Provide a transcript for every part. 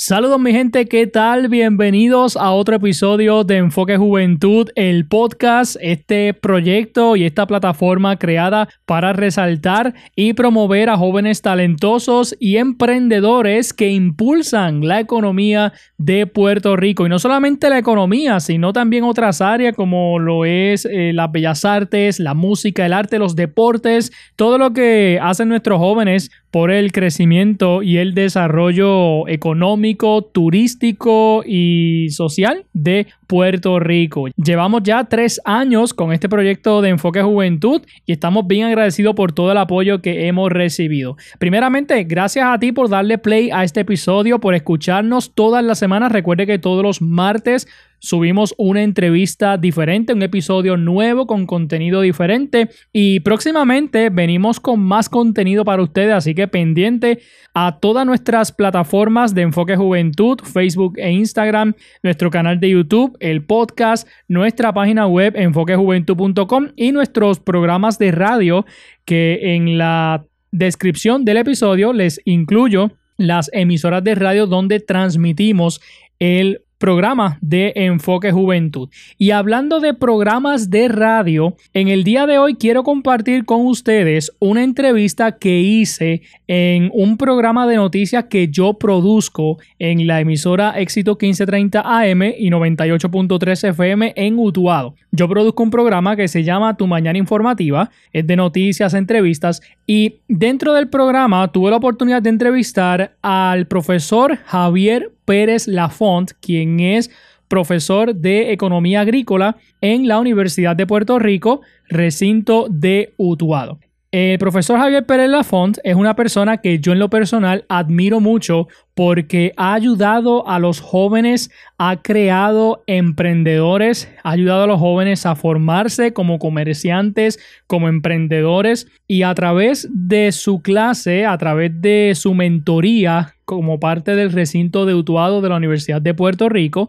Saludos mi gente, ¿qué tal? Bienvenidos a otro episodio de Enfoque Juventud, el podcast, este proyecto y esta plataforma creada para resaltar y promover a jóvenes talentosos y emprendedores que impulsan la economía de Puerto Rico. Y no solamente la economía, sino también otras áreas como lo es eh, las bellas artes, la música, el arte, los deportes, todo lo que hacen nuestros jóvenes por el crecimiento y el desarrollo económico, turístico y social de Puerto Rico. Llevamos ya tres años con este proyecto de Enfoque Juventud y estamos bien agradecidos por todo el apoyo que hemos recibido. Primeramente, gracias a ti por darle play a este episodio, por escucharnos todas las semanas. Recuerde que todos los martes subimos una entrevista diferente, un episodio nuevo con contenido diferente y próximamente venimos con más contenido para ustedes, así que pendiente a todas nuestras plataformas de Enfoque Juventud, Facebook e Instagram, nuestro canal de YouTube, el podcast, nuestra página web enfoquejuventud.com y nuestros programas de radio que en la descripción del episodio les incluyo las emisoras de radio donde transmitimos el programa de Enfoque Juventud. Y hablando de programas de radio, en el día de hoy quiero compartir con ustedes una entrevista que hice en un programa de noticias que yo produzco en la emisora Éxito 1530 AM y 98.3 FM en Utuado. Yo produzco un programa que se llama Tu Mañana Informativa, es de noticias, entrevistas y dentro del programa tuve la oportunidad de entrevistar al profesor Javier Pérez Lafont, quien es profesor de Economía Agrícola en la Universidad de Puerto Rico, recinto de Utuado. El profesor Javier Pérez Lafont es una persona que yo en lo personal admiro mucho porque ha ayudado a los jóvenes, ha creado emprendedores, ha ayudado a los jóvenes a formarse como comerciantes, como emprendedores y a través de su clase, a través de su mentoría como parte del recinto de Utuado de la Universidad de Puerto Rico,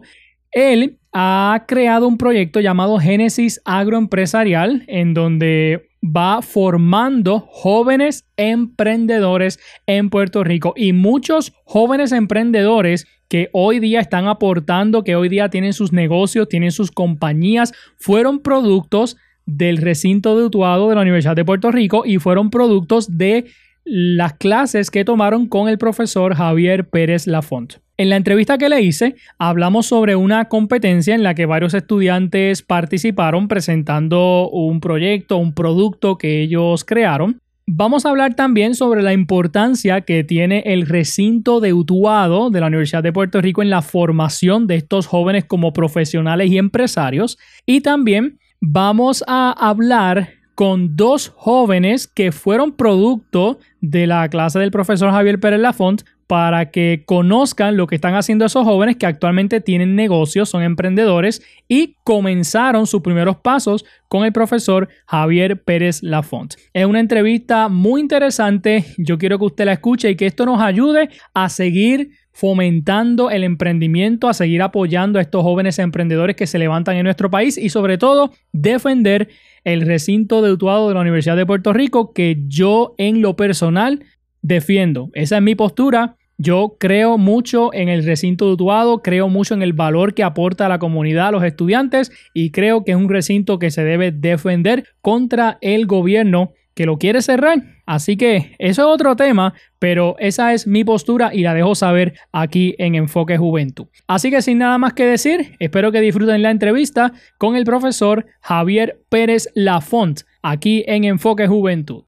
él ha creado un proyecto llamado Génesis Agroempresarial en donde va formando jóvenes emprendedores en Puerto Rico. Y muchos jóvenes emprendedores que hoy día están aportando, que hoy día tienen sus negocios, tienen sus compañías, fueron productos del recinto de Utuado de la Universidad de Puerto Rico y fueron productos de las clases que tomaron con el profesor Javier Pérez Lafont. En la entrevista que le hice, hablamos sobre una competencia en la que varios estudiantes participaron presentando un proyecto, un producto que ellos crearon. Vamos a hablar también sobre la importancia que tiene el recinto de Utuado de la Universidad de Puerto Rico en la formación de estos jóvenes como profesionales y empresarios. Y también vamos a hablar con dos jóvenes que fueron producto de la clase del profesor Javier Pérez Lafont para que conozcan lo que están haciendo esos jóvenes que actualmente tienen negocios, son emprendedores y comenzaron sus primeros pasos con el profesor Javier Pérez Lafont. Es una entrevista muy interesante, yo quiero que usted la escuche y que esto nos ayude a seguir fomentando el emprendimiento, a seguir apoyando a estos jóvenes emprendedores que se levantan en nuestro país y sobre todo defender el recinto de Utuado de la Universidad de Puerto Rico que yo en lo personal defiendo. Esa es mi postura. Yo creo mucho en el recinto de Utuado, creo mucho en el valor que aporta a la comunidad, a los estudiantes y creo que es un recinto que se debe defender contra el gobierno que lo quiere cerrar. Así que eso es otro tema, pero esa es mi postura y la dejo saber aquí en Enfoque Juventud. Así que sin nada más que decir, espero que disfruten la entrevista con el profesor Javier Pérez Lafont aquí en Enfoque Juventud.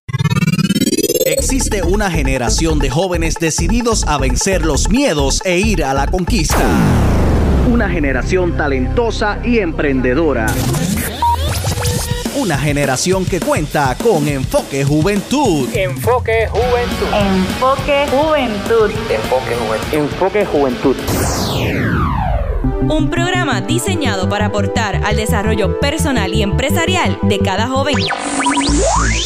Existe una generación de jóvenes decididos a vencer los miedos e ir a la conquista. Una generación talentosa y emprendedora. Una generación que cuenta con Enfoque Juventud. Enfoque Juventud. Enfoque Juventud. Enfoque Juventud. Enfoque Juventud. Un programa diseñado para aportar al desarrollo personal y empresarial de cada joven.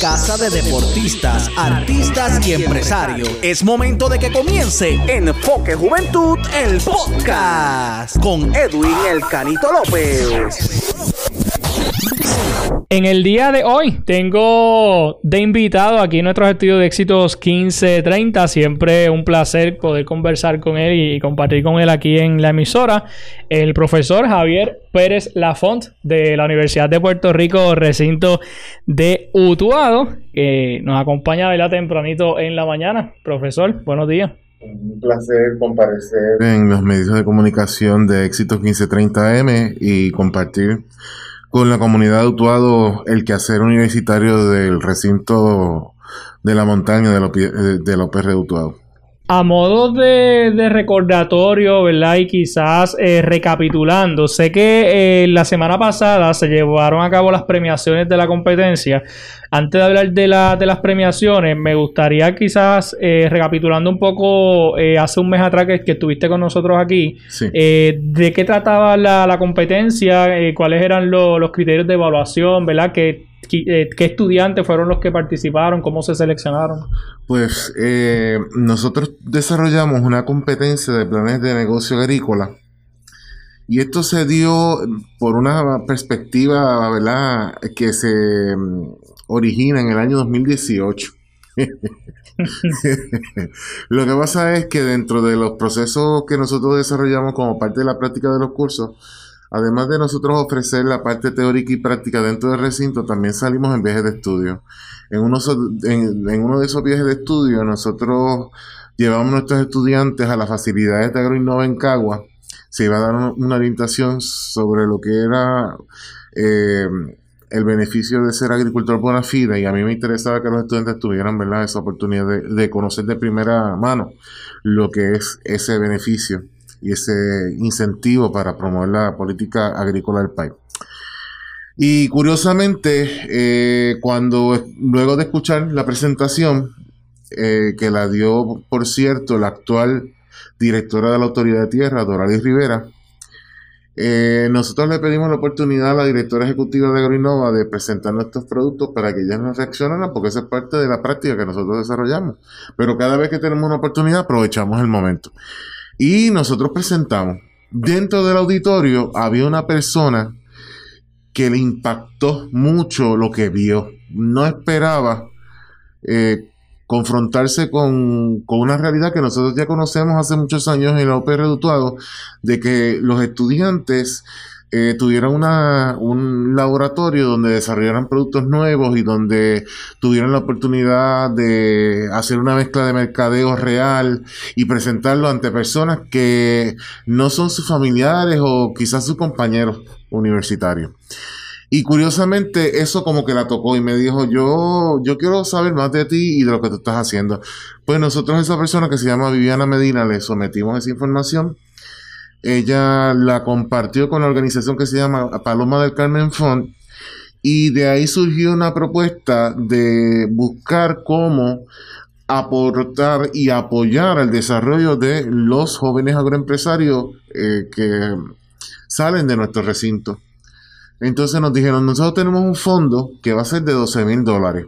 Casa de deportistas, artistas y empresarios. Es momento de que comience Enfoque Juventud, el podcast, con Edwin El Canito López. En el día de hoy tengo de invitado aquí en nuestros estudios de éxitos 1530. Siempre un placer poder conversar con él y compartir con él aquí en la emisora. El profesor Javier Pérez Lafont de la Universidad de Puerto Rico, recinto de Utuado, que nos acompaña ¿verdad? tempranito en la mañana. Profesor, buenos días. Un placer comparecer en los medios de comunicación de Éxitos 1530M y compartir con la comunidad de Utuado el quehacer universitario del recinto de la montaña de, López, de López de Utuado. A modo de, recordatorio, ¿verdad? Y quizás eh, recapitulando, sé que eh, la semana pasada se llevaron a cabo las premiaciones de la competencia. Antes de hablar de, de las premiaciones, me gustaría quizás, eh, recapitulando un poco, hace un mes atrás que, estuviste con nosotros aquí, de qué trataba la, competencia, cuáles eran los criterios de evaluación, ¿verdad? Eh, ¿Qué estudiantes fueron los que participaron? ¿Cómo se seleccionaron? Pues eh, nosotros desarrollamos una competencia de planes de negocio agrícola y esto se dio por una perspectiva ¿verdad? que se origina en el año 2018. Lo que pasa es que dentro de los procesos que nosotros desarrollamos como parte de la práctica de los cursos, Además de nosotros ofrecer la parte teórica y práctica dentro del recinto, también salimos en viajes de estudio. En uno, en, uno de esos viajes de estudio, nosotros llevamos a nuestros estudiantes a las facilidades de AgroInnova en Cagua. Se iba a dar una orientación sobre lo que era eh, el beneficio de ser agricultor bona fide y a mí me interesaba que los estudiantes tuvieran ¿verdad? esa oportunidad de conocer de primera mano lo que es ese beneficio y ese incentivo para promover la política agrícola del país. Y curiosamente, eh, cuando luego de escuchar la presentación, eh, que la dio, por cierto, la actual directora de la Autoridad de Tierra, Doralis Rivera, eh, nosotros le pedimos la oportunidad a la directora ejecutiva de Agrinova de presentar nuestros productos para que ella nos reaccionara, porque esa es parte de la práctica que nosotros desarrollamos. Pero cada vez que tenemos una oportunidad, aprovechamos el momento. Y nosotros presentamos. Dentro del auditorio había una persona que le impactó mucho lo que vio. No esperaba eh, confrontarse con, con, una realidad que nosotros ya conocemos hace muchos años en la OPR Redutuado, de que los estudiantes eh, tuvieran una, un laboratorio donde desarrollaran productos nuevos y donde tuvieran la oportunidad de hacer una mezcla de mercadeo real y presentarlo ante personas que no son sus familiares o quizás sus compañeros universitarios. Y curiosamente eso como que la tocó y me dijo, yo, yo quiero saber más de ti y de lo que tú estás haciendo. Pues nosotros esa persona que se llama Viviana Medina le sometimos esa información ella la compartió con la organización que se llama Paloma del Carmen Fund y de ahí surgió una propuesta de buscar cómo aportar y apoyar el desarrollo de los jóvenes agroempresarios eh, que salen de nuestro recinto. Entonces nos dijeron, nosotros tenemos un fondo que va a ser de 12 mil dólares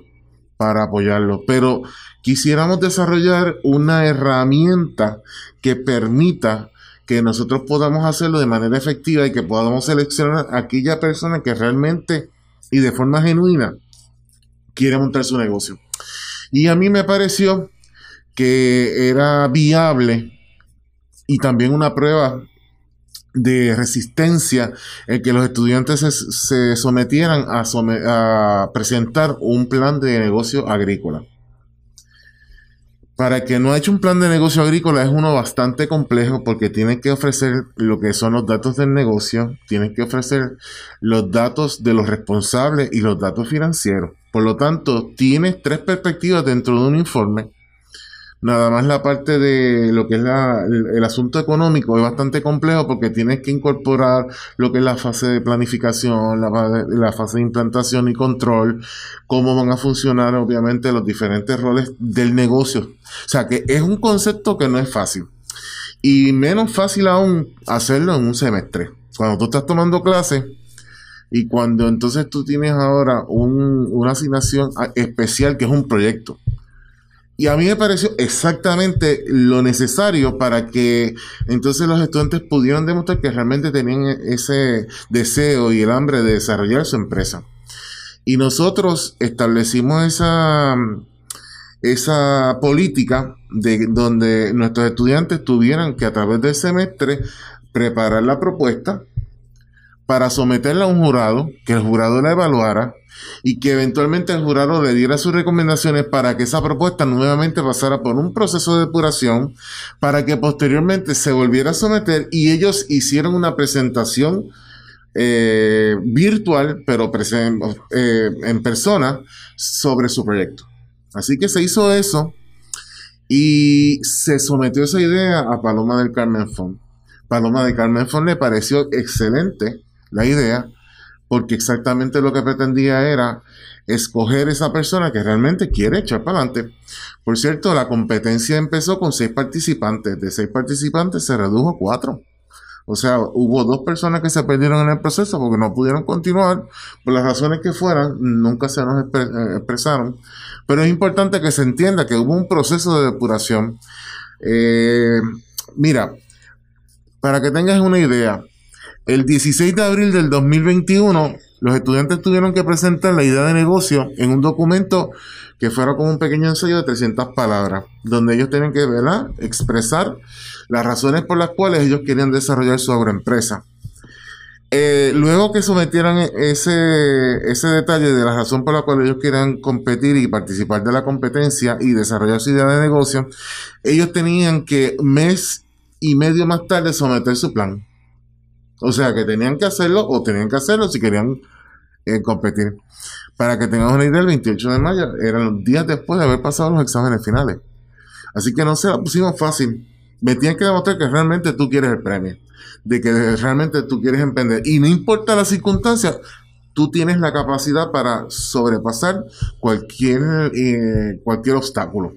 para apoyarlo, pero quisiéramos desarrollar una herramienta que permita que nosotros podamos hacerlo de manera efectiva y que podamos seleccionar a aquella persona que realmente y de forma genuina quiere montar su negocio. Y a mí me pareció que era viable y también una prueba de resistencia en que los estudiantes se, sometieran a, presentar un plan de negocio agrícola. Para que no ha hecho un plan de negocio agrícola es uno bastante complejo porque tiene que ofrecer lo que son los datos del negocio, tiene que ofrecer los datos de los responsables y los datos financieros. Por lo tanto, tienes tres perspectivas dentro de un informe Nada más la parte de lo que es el, asunto económico es bastante complejo porque tienes que incorporar lo que es la fase de planificación, la, fase de implantación y control, cómo van a funcionar obviamente los diferentes roles del negocio. O sea que es un concepto que no es fácil. Y menos fácil aún hacerlo en un semestre. Cuando tú estás tomando clases y cuando entonces tú tienes ahora una asignación especial que es un proyecto Y a mí me pareció exactamente lo necesario para que entonces los estudiantes pudieran demostrar que realmente tenían ese deseo y el hambre de desarrollar su empresa. Y nosotros establecimos esa, esa política de donde nuestros estudiantes tuvieran que a través del semestre preparar la propuesta para someterla a un jurado, que el jurado la evaluara y que eventualmente el jurado le diera sus recomendaciones para que esa propuesta nuevamente pasara por un proceso de depuración, para que posteriormente se volviera a someter y ellos hicieron una presentación eh, virtual, pero eh, en persona, sobre su proyecto. Así que se hizo eso y se sometió esa idea a Paloma del Carmen Font. Paloma del Carmen Font le pareció excelente la idea porque exactamente lo que pretendía era escoger esa persona que realmente quiere echar para adelante. Por cierto, la competencia empezó con seis participantes. De seis participantes se redujo a cuatro. O sea, hubo dos personas que se perdieron en el proceso porque no pudieron continuar por las razones que fueran, nunca se nos eh, expresaron. Pero es importante que se entienda que hubo un proceso de depuración. Eh, mira, para que tengas una idea, el 16 de abril del 2021, los estudiantes tuvieron que presentar la idea de negocio en un documento que fuera como un pequeño ensayo de 300 palabras, donde ellos tienen que ¿verdad? expresar las razones por las cuales ellos querían desarrollar su agroempresa. Eh, luego que sometieran ese, ese detalle de la razón por la cual ellos querían competir y participar de la competencia y desarrollar su idea de negocio, ellos tenían que mes y medio más tarde someter su plan. O sea que tenían que hacerlo o tenían que hacerlo si querían eh, competir. Para que tengamos una idea, el 28 de mayo eran los días después de haber pasado los exámenes finales. Así que no se la pusimos fácil. Me tienen que demostrar que realmente tú quieres el premio. De que realmente tú quieres emprender. Y no importa la circunstancia, tú tienes la capacidad para sobrepasar cualquier, eh, cualquier obstáculo.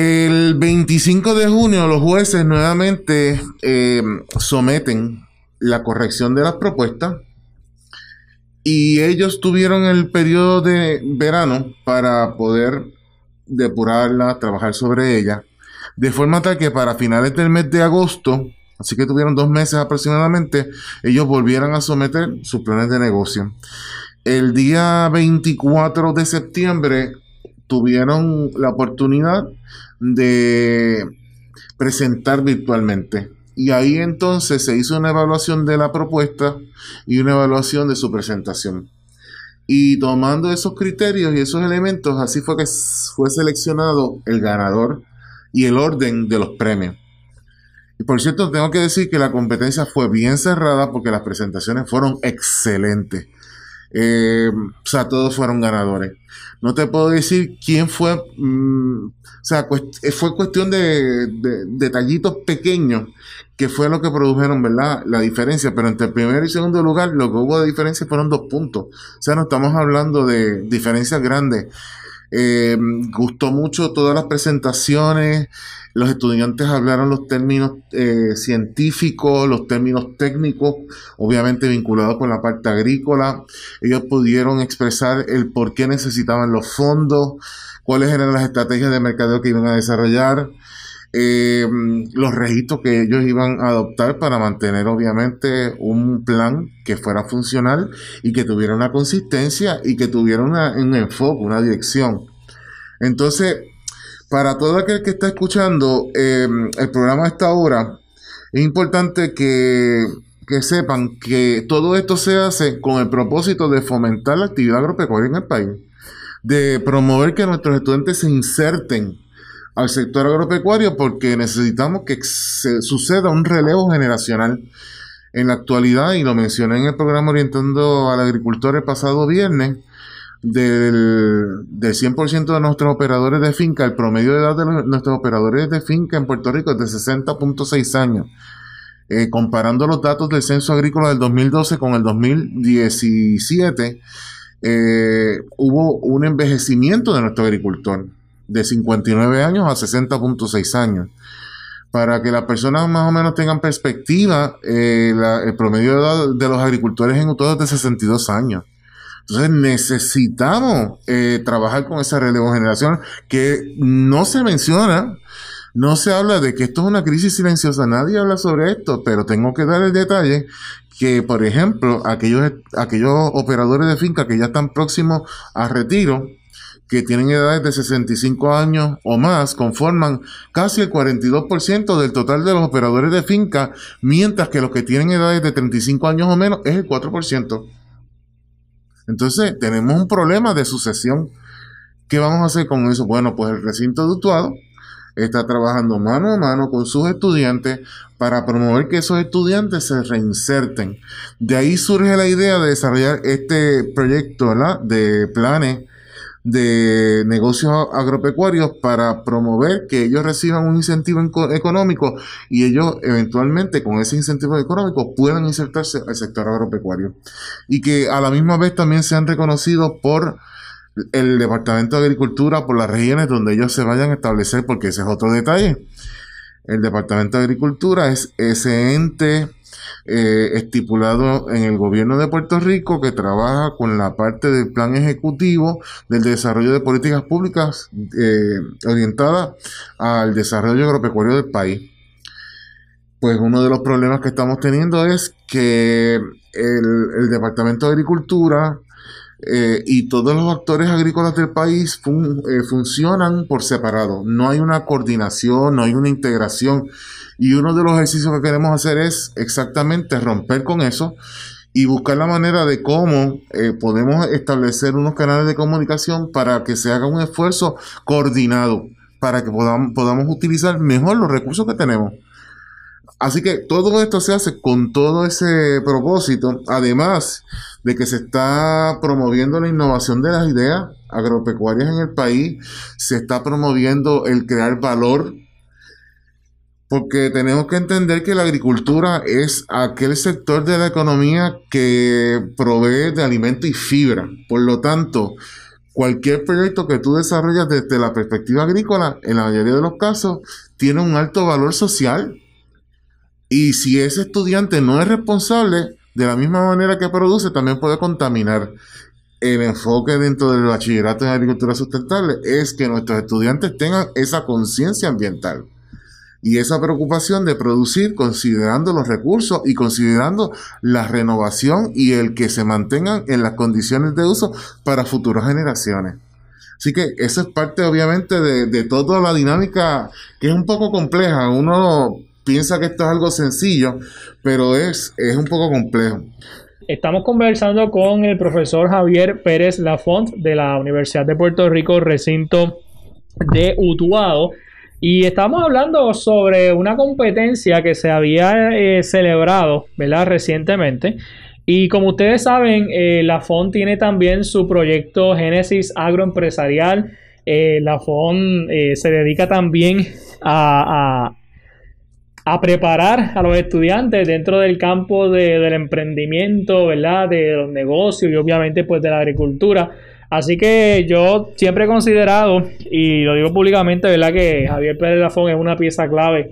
El 25 de junio los jueces nuevamente eh, someten la corrección de las propuestas y ellos tuvieron el periodo de verano para poder depurarla, trabajar sobre ella, de forma tal que para finales del mes de agosto, así que tuvieron dos meses aproximadamente, ellos volvieran a someter sus planes de negocio. El día 24 de septiembre tuvieron la oportunidad de presentar virtualmente. Y ahí entonces se hizo una evaluación de la propuesta y una evaluación de su presentación. Y tomando esos criterios y esos elementos, así fue que fue seleccionado el ganador y el orden de los premios. Y por cierto, tengo que decir que la competencia fue bien cerrada porque las presentaciones fueron excelentes. Eh, o sea, todos fueron ganadores. No te puedo decir quién fue, mm, o sea, eh, fue cuestión de, detallitos pequeños que fue lo que produjeron, ¿verdad? La diferencia, pero entre el primer y segundo lugar lo que hubo de diferencia fueron dos puntos. O sea, no estamos hablando de diferencias grandes. Eh, gustó mucho todas las presentaciones, los estudiantes hablaron los términos eh, científicos, los términos técnicos, obviamente vinculados con la parte agrícola. Ellos pudieron expresar el por qué necesitaban los fondos, cuáles eran las estrategias de mercadeo que iban a desarrollar, eh, los registros que ellos iban a adoptar para mantener obviamente un plan que fuera funcional y que tuviera una consistencia y que tuviera un enfoque, una dirección. Entonces, para todo aquel que está escuchando em, el programa a esta hora, es importante que, que, sepan que todo esto se hace con el propósito de fomentar la actividad agropecuaria en el país, de promover que nuestros estudiantes se inserten al sector agropecuario porque necesitamos que se suceda un relevo generacional. En la actualidad, y lo mencioné en el programa Orientando al Agricultor el pasado viernes, del, del 100% de nuestros operadores de finca, el promedio de edad de nuestros operadores de finca en Puerto Rico es de 60.6 años. Eh, comparando los datos del censo agrícola del 2012 con el 2017, eh, hubo un envejecimiento de nuestro agricultor de 59 años a 60.6 años. Para que las personas más o menos tengan perspectiva, eh, el promedio de edad de los agricultores en todo es de 62 años. Entonces necesitamos eh, trabajar con esa relevo generacional que no se menciona, no se habla de que esto es una crisis silenciosa, nadie habla sobre esto, pero tengo que dar el detalle que, por ejemplo, aquellos, aquellos operadores de finca que ya están próximos a retiro, que tienen edades de 65 años o más, conforman casi el 42% del total de los operadores de finca, mientras que los que tienen edades de 35 años o menos es el 4%. Entonces, tenemos un problema de sucesión. ¿Qué vamos a hacer con eso? Bueno, pues el recinto dutuado está trabajando mano a mano con sus estudiantes para promover que esos estudiantes se reinserten. De ahí surge la idea de desarrollar este proyecto de planes de negocios agropecuarios para promover que ellos reciban un incentivo económico y ellos eventualmente con ese incentivo económico puedan insertarse al sector agropecuario y que a la misma vez también sean reconocidos por el Departamento de Agricultura, por las regiones donde ellos se vayan a establecer, porque ese es otro detalle. El Departamento de Agricultura es ese ente eh, estipulado en el gobierno de Puerto Rico que trabaja con la parte del plan ejecutivo del desarrollo de políticas públicas eh, orientada al desarrollo agropecuario del país. Pues uno de los problemas que estamos teniendo es que el, Departamento de Agricultura eh, y todos los actores agrícolas del país funcionan por separado. No hay una coordinación, no hay una integración y uno de los ejercicios que queremos hacer es exactamente romper con eso y buscar la manera de cómo eh, podemos establecer unos canales de comunicación para que se haga un esfuerzo coordinado, para que podamos, podamos utilizar mejor los recursos que tenemos. Así que todo esto se hace con todo ese propósito, además de que se está promoviendo la innovación de las ideas agropecuarias en el país, se está promoviendo el crear valor porque tenemos que entender que la agricultura es aquel sector de la economía que provee de alimento y fibra. Por lo tanto, cualquier proyecto que tú desarrollas desde la perspectiva agrícola, en la mayoría de los casos, tiene un alto valor social. Y si ese estudiante no es responsable, de la misma manera que produce, también puede contaminar. El enfoque dentro del bachillerato en agricultura sustentable es que nuestros estudiantes tengan esa conciencia ambiental y esa preocupación de producir considerando los recursos y considerando la renovación y el que se mantengan en las condiciones de uso para futuras generaciones. Así que eso es parte obviamente de, toda la dinámica que es un poco compleja. Uno piensa que esto es algo sencillo, pero es, es un poco complejo. Estamos conversando con el profesor Javier Pérez Lafont de la Universidad de Puerto Rico, recinto de Utuado. Y estamos hablando sobre una competencia que se había eh, celebrado, ¿verdad? Recientemente. Y como ustedes saben, eh, la tiene también su proyecto Génesis Agroempresarial. Eh, la FON se dedica también a, a, preparar a los estudiantes dentro del campo del emprendimiento, ¿verdad? De los negocios y obviamente pues de la agricultura Así que yo siempre he considerado, y lo digo públicamente, ¿verdad? Que Javier Pérez Lafón es una pieza clave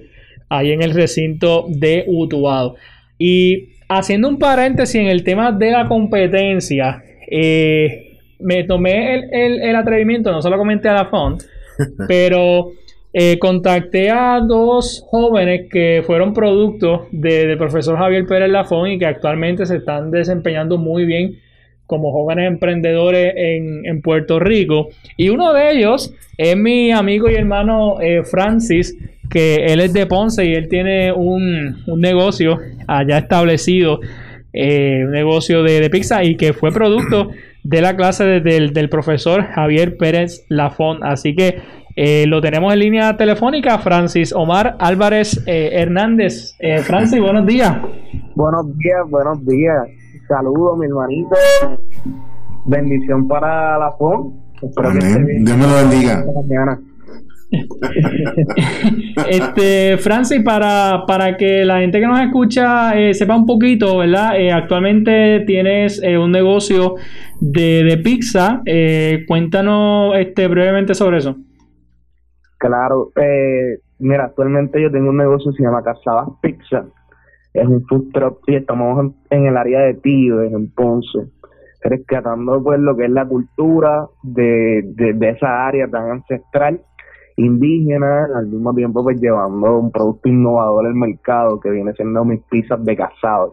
ahí en el recinto de Utuado. Y haciendo un paréntesis en el tema de la competencia, eh, me tomé el, atrevimiento, no solo comenté a Lafont, pero eh, contacté a dos jóvenes que fueron producto del profesor Javier Pérez Lafón y que actualmente se están desempeñando muy bien como jóvenes emprendedores en, Puerto Rico. Y uno de ellos es mi amigo y hermano eh, Francis, que él es de Ponce y él tiene un, negocio allá establecido, eh, un negocio de, pizza y que fue producto de la clase del, profesor Javier Pérez Lafont. Así que eh, lo tenemos en línea telefónica, Francis Omar Álvarez Hernández. Francis, buenos días. Buenos días, buenos días. Saludos, mi hermanito. Bendición para la FON. Dios me lo bendiga. este Francis para, para que la gente que nos escucha eh, sepa un poquito verdad eh, actualmente tienes eh, un negocio de, de pizza cuéntanos este brevemente sobre eso claro mira actualmente yo tengo un negocio que se llama Casadas Pizza es un food truck y estamos en, el área de Tío, en Ponce. rescatando pues lo que es la cultura de, de, esa área tan ancestral indígena, al mismo tiempo pues llevando un producto innovador al mercado que viene siendo mis pizzas de casabe.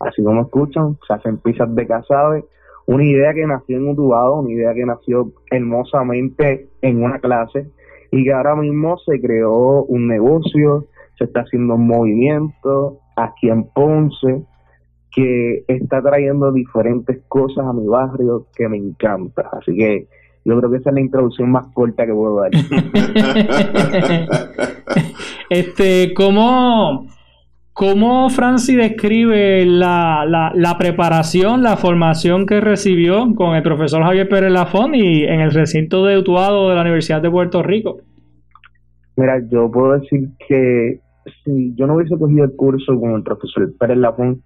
Así como escuchan, se hacen pizzas de casabe, una idea que nació en Utubado, una idea que nació hermosamente en una clase y que ahora mismo se creó un negocio, se está haciendo un movimiento aquí en Ponce, que está trayendo diferentes cosas a mi barrio que me encanta. Así que yo creo que esa es la introducción más corta que puedo dar. este, ¿cómo, cómo Francis describe la, la, preparación, la formación que recibió con el profesor Javier Pérez Lafón y en el recinto de Utuado de la Universidad de Puerto Rico? Mira, yo puedo decir que si yo no hubiese cogido el curso con el profesor Pérez Lafón,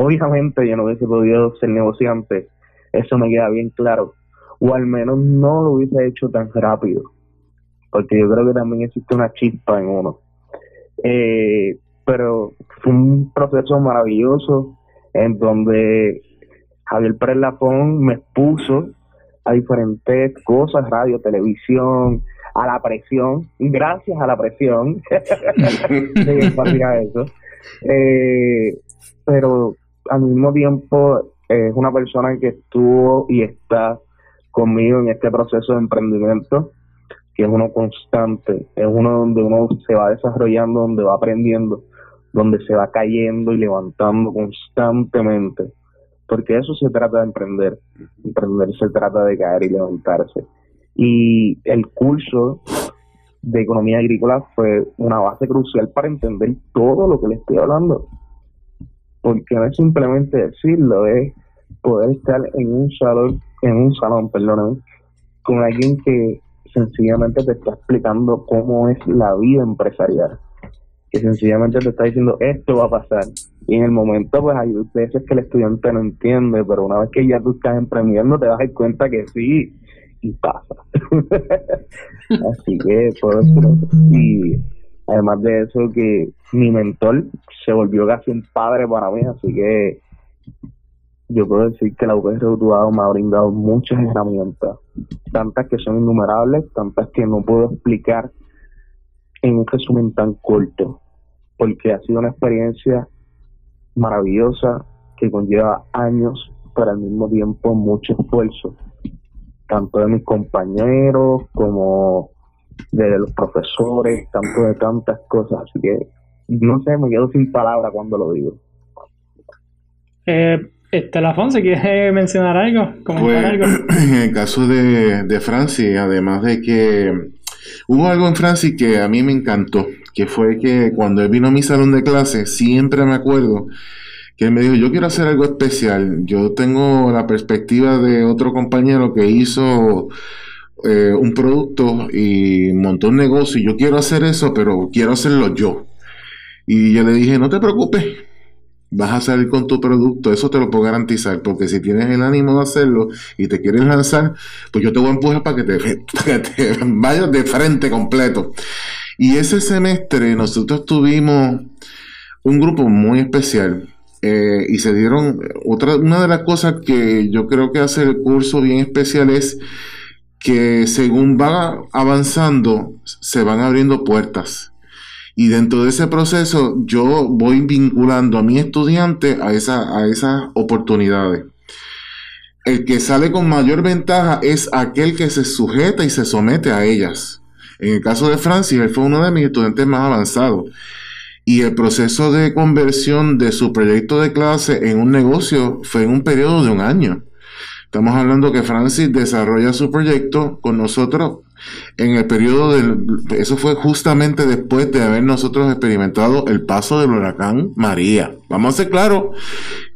Obviamente yo no hubiese podido ser negociante, eso me queda bien claro, o al menos no lo hubiese hecho tan rápido, porque yo creo que también existe una chispa en uno. Eh, pero fue un proceso maravilloso en donde Javier Pérez Lapón me expuso a diferentes cosas, radio, televisión, a la presión, gracias a la presión. Eh, pero al mismo tiempo es una persona que estuvo y está conmigo en este proceso de emprendimiento, que es uno constante, es uno donde uno se va desarrollando, donde va aprendiendo, donde se va cayendo y levantando constantemente, porque eso se trata de emprender, emprender se trata de caer y levantarse. Y el curso de economía agrícola fue una base crucial para entender todo lo que le estoy hablando. Porque no es simplemente decirlo, es poder estar en un salón, en un salón, perdóname, con alguien que sencillamente te está explicando cómo es la vida empresarial, que sencillamente te está diciendo esto va a pasar. Y en el momento, pues hay veces que el estudiante no entiende, pero una vez que ya tú estás emprendiendo, te das cuenta que sí, y pasa. Así que, por eso, y Además de eso, que mi mentor se volvió casi un padre para mí, así que yo puedo decir que la UPR Utuado me ha brindado muchas herramientas, tantas que son innumerables, tantas que no puedo explicar en un resumen tan corto, porque ha sido una experiencia maravillosa que conlleva años, pero al mismo tiempo mucho esfuerzo, tanto de mis compañeros como de los profesores, tanto de tantas cosas, así que no sé, me quedo sin palabras cuando lo digo. Eh, este, Lafonso, ¿quieres mencionar algo? Pues, algo? En el caso de, de Francis, además de que hubo algo en Francis que a mí me encantó, que fue que cuando él vino a mi salón de clase, siempre me acuerdo que él me dijo, yo quiero hacer algo especial. Yo tengo la perspectiva de otro compañero que hizo eh, un producto y montó un negocio y yo quiero hacer eso, pero quiero hacerlo yo. Y yo le dije, no te preocupes, vas a salir con tu producto, eso te lo puedo garantizar, porque si tienes el ánimo de hacerlo y te quieres lanzar, pues yo te voy a empujar para que te, vayas de frente completo. Y ese semestre nosotros tuvimos un grupo muy especial. Eh, y se dieron otra una de las cosas que yo creo que hace el curso bien especial es que según va avanzando se van abriendo puertas. Y dentro de ese proceso yo voy vinculando a mi estudiante a, esa, a esas oportunidades. El que sale con mayor ventaja es aquel que se sujeta y se somete a ellas. En el caso de Francis, él fue uno de mis estudiantes más avanzados. Y el proceso de conversión de su proyecto de clase en un negocio fue en un periodo de un año. Estamos hablando que Francis desarrolla su proyecto con nosotros en el periodo del... Eso fue justamente después de haber nosotros experimentado el paso del huracán María. Vamos a ser claros.